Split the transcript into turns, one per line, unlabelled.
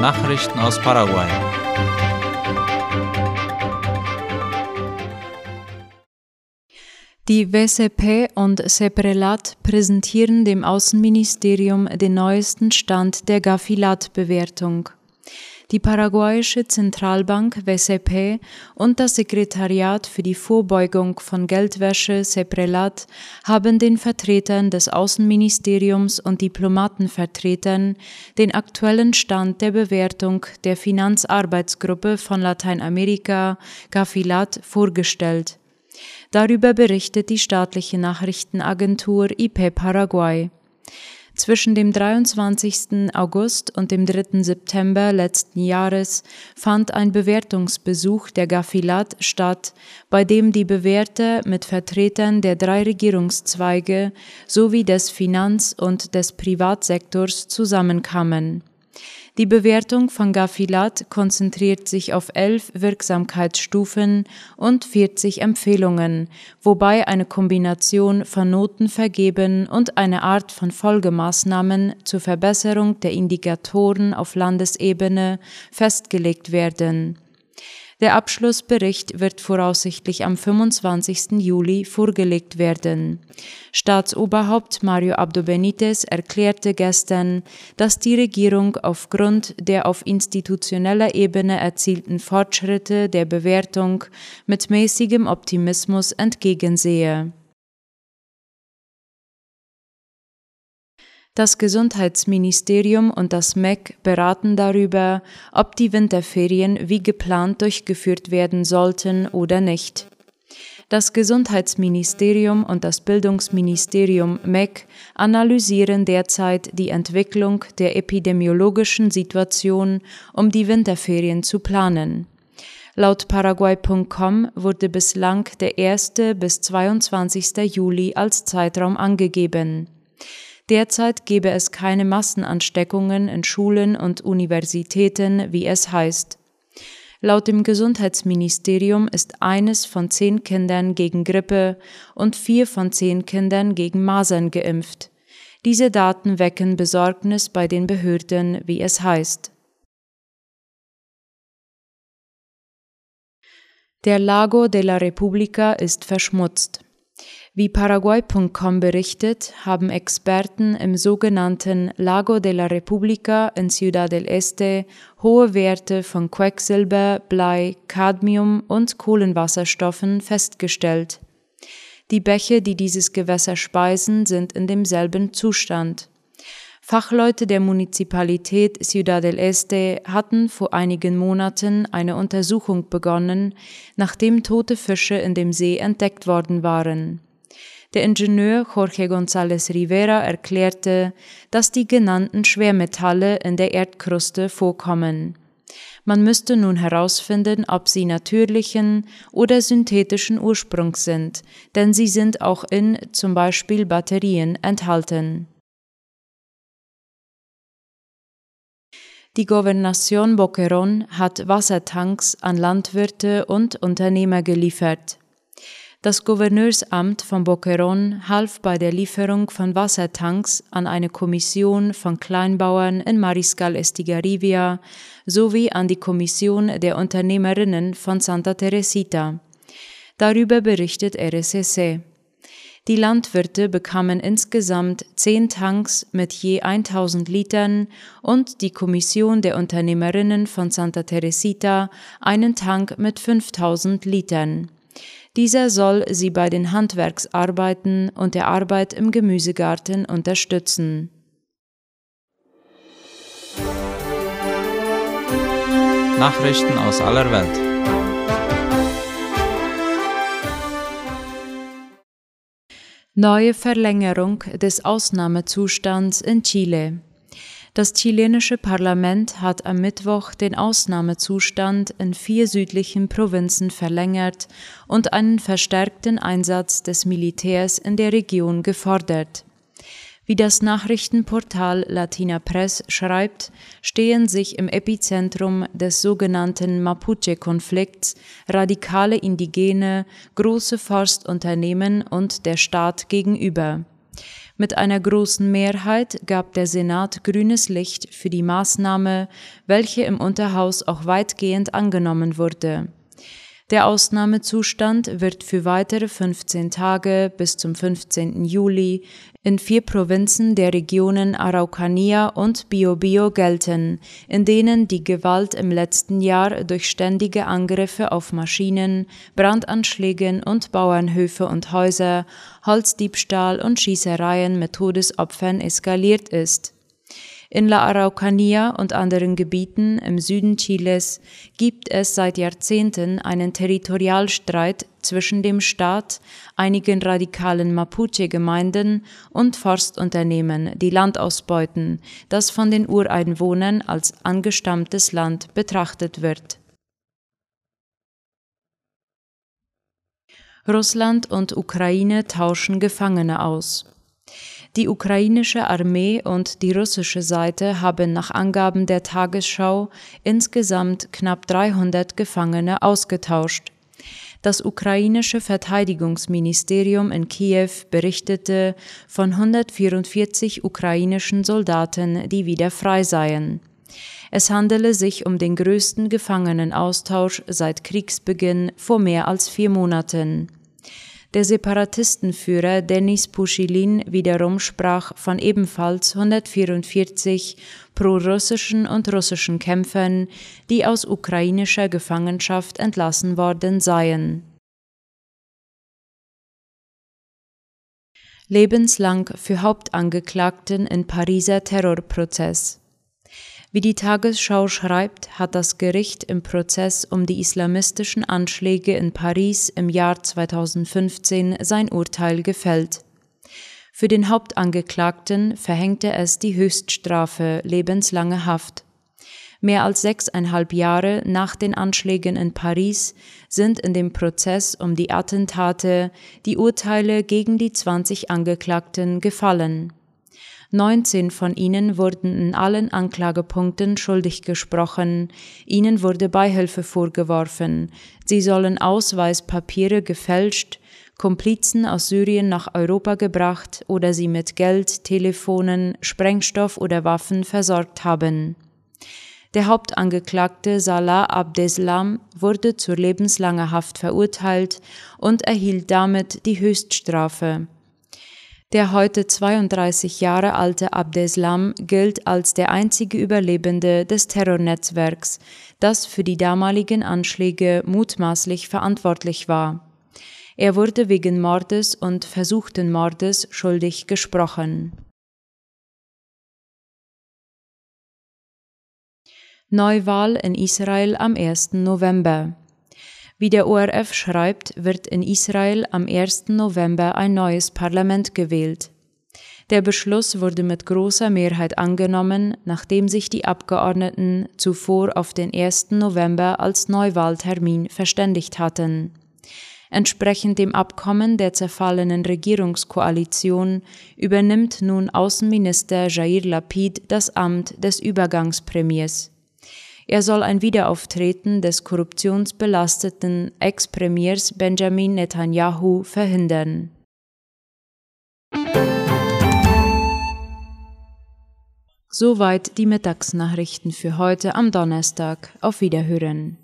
Nachrichten aus Paraguay.
Die WCP und CEPRELAT präsentieren dem Außenministerium den neuesten Stand der Gafilat-Bewertung. Die paraguayische Zentralbank WCP und das Sekretariat für die Vorbeugung von Geldwäsche CEPRELAT haben den Vertretern des Außenministeriums und Diplomatenvertretern den aktuellen Stand der Bewertung der Finanzarbeitsgruppe von Lateinamerika Gafilat vorgestellt. Darüber berichtet die staatliche Nachrichtenagentur IP Paraguay. Zwischen dem 23. August und dem 3. September letzten Jahres fand ein Bewertungsbesuch der Gafilat statt, bei dem die Bewerter mit Vertretern der drei Regierungszweige sowie des Finanz- und des Privatsektors zusammenkamen. Die Bewertung von Gafilat konzentriert sich auf elf Wirksamkeitsstufen und 40 Empfehlungen, wobei eine Kombination von Noten vergeben und eine Art von Folgemaßnahmen zur Verbesserung der Indikatoren auf Landesebene festgelegt werden. Der Abschlussbericht wird voraussichtlich am 25. Juli vorgelegt werden. Staatsoberhaupt Mario Abdo Benitez erklärte gestern, dass die Regierung aufgrund der auf institutioneller Ebene erzielten Fortschritte der Bewertung mit mäßigem Optimismus entgegensehe. Das Gesundheitsministerium und das MEC beraten darüber, ob die Winterferien wie geplant durchgeführt werden sollten oder nicht. Das Gesundheitsministerium und das Bildungsministerium MEC analysieren derzeit die Entwicklung der epidemiologischen Situation, um die Winterferien zu planen. Laut Paraguay.com wurde bislang der 1. bis 22. Juli als Zeitraum angegeben. Derzeit gebe es keine Massenansteckungen in Schulen und Universitäten, wie es heißt. Laut dem Gesundheitsministerium ist eines von zehn Kindern gegen Grippe und vier von zehn Kindern gegen Masern geimpft. Diese Daten wecken Besorgnis bei den Behörden, wie es heißt. Der Lago de la Repubblica ist verschmutzt. Wie Paraguay.com berichtet, haben Experten im sogenannten Lago de la República in Ciudad del Este hohe Werte von Quecksilber, Blei, Cadmium und Kohlenwasserstoffen festgestellt. Die Bäche, die dieses Gewässer speisen, sind in demselben Zustand. Fachleute der Municipalität Ciudad del Este hatten vor einigen Monaten eine Untersuchung begonnen, nachdem tote Fische in dem See entdeckt worden waren. Der Ingenieur Jorge González Rivera erklärte, dass die genannten Schwermetalle in der Erdkruste vorkommen. Man müsste nun herausfinden, ob sie natürlichen oder synthetischen Ursprungs sind, denn sie sind auch in zum Beispiel Batterien enthalten. Die Gouvernation Boquerón hat Wassertanks an Landwirte und Unternehmer geliefert. Das Gouverneursamt von Boquerón half bei der Lieferung von Wassertanks an eine Kommission von Kleinbauern in Mariscal Estigarribia sowie an die Kommission der Unternehmerinnen von Santa Teresita. Darüber berichtet RSSE. Die Landwirte bekamen insgesamt zehn Tanks mit je 1000 Litern und die Kommission der Unternehmerinnen von Santa Teresita einen Tank mit 5000 Litern. Dieser soll sie bei den Handwerksarbeiten und der Arbeit im Gemüsegarten unterstützen.
Nachrichten aus aller Welt.
Neue Verlängerung des Ausnahmezustands in Chile. Das chilenische Parlament hat am Mittwoch den Ausnahmezustand in vier südlichen Provinzen verlängert und einen verstärkten Einsatz des Militärs in der Region gefordert. Wie das Nachrichtenportal Latina Press schreibt, stehen sich im Epizentrum des sogenannten Mapuche-Konflikts radikale Indigene, große Forstunternehmen und der Staat gegenüber. Mit einer großen Mehrheit gab der Senat grünes Licht für die Maßnahme, welche im Unterhaus auch weitgehend angenommen wurde. Der Ausnahmezustand wird für weitere 15 Tage bis zum 15. Juli in vier Provinzen der Regionen Araucanía und Biobío gelten, in denen die Gewalt im letzten Jahr durch ständige Angriffe auf Maschinen, Brandanschlägen und Bauernhöfe und Häuser, Holzdiebstahl und Schießereien mit Todesopfern eskaliert ist. In La Araucanía und anderen Gebieten im Süden Chiles gibt es seit Jahrzehnten einen Territorialstreit zwischen dem Staat, einigen radikalen Mapuche-Gemeinden und Forstunternehmen, die Land ausbeuten, das von den Ureinwohnern als angestammtes Land betrachtet wird. Russland und Ukraine tauschen Gefangene aus. Die ukrainische Armee und die russische Seite haben nach Angaben der Tagesschau insgesamt knapp 300 Gefangene ausgetauscht. Das ukrainische Verteidigungsministerium in Kiew berichtete von 144 ukrainischen Soldaten, die wieder frei seien. Es handele sich um den größten Gefangenenaustausch seit Kriegsbeginn vor mehr als vier Monaten. Der Separatistenführer Denis Puschilin wiederum sprach von ebenfalls 144 prorussischen und russischen Kämpfern, die aus ukrainischer Gefangenschaft entlassen worden seien. Lebenslang für Hauptangeklagten in Pariser Terrorprozess. Wie die Tagesschau schreibt, hat das Gericht im Prozess um die islamistischen Anschläge in Paris im Jahr 2015 sein Urteil gefällt. Für den Hauptangeklagten verhängte es die Höchststrafe lebenslange Haft. Mehr als sechseinhalb Jahre nach den Anschlägen in Paris sind in dem Prozess um die Attentate die Urteile gegen die 20 Angeklagten gefallen. 19 von ihnen wurden in allen Anklagepunkten schuldig gesprochen, ihnen wurde Beihilfe vorgeworfen, sie sollen Ausweispapiere gefälscht, Komplizen aus Syrien nach Europa gebracht oder sie mit Geld, Telefonen, Sprengstoff oder Waffen versorgt haben. Der Hauptangeklagte Salah Abdeslam wurde zur lebenslanger Haft verurteilt und erhielt damit die Höchststrafe. Der heute 32 Jahre alte Abdeslam gilt als der einzige Überlebende des Terrornetzwerks, das für die damaligen Anschläge mutmaßlich verantwortlich war. Er wurde wegen Mordes und versuchten Mordes schuldig gesprochen. Neuwahl in Israel am 1. November. Wie der ORF schreibt, wird in Israel am 1. November ein neues Parlament gewählt. Der Beschluss wurde mit großer Mehrheit angenommen, nachdem sich die Abgeordneten zuvor auf den 1. November als Neuwahltermin verständigt hatten. Entsprechend dem Abkommen der zerfallenen Regierungskoalition übernimmt nun Außenminister Jair Lapid das Amt des Übergangspremiers. Er soll ein Wiederauftreten des korruptionsbelasteten Ex-Premiers Benjamin Netanyahu verhindern. Soweit die Mittagsnachrichten für heute am Donnerstag. Auf Wiederhören.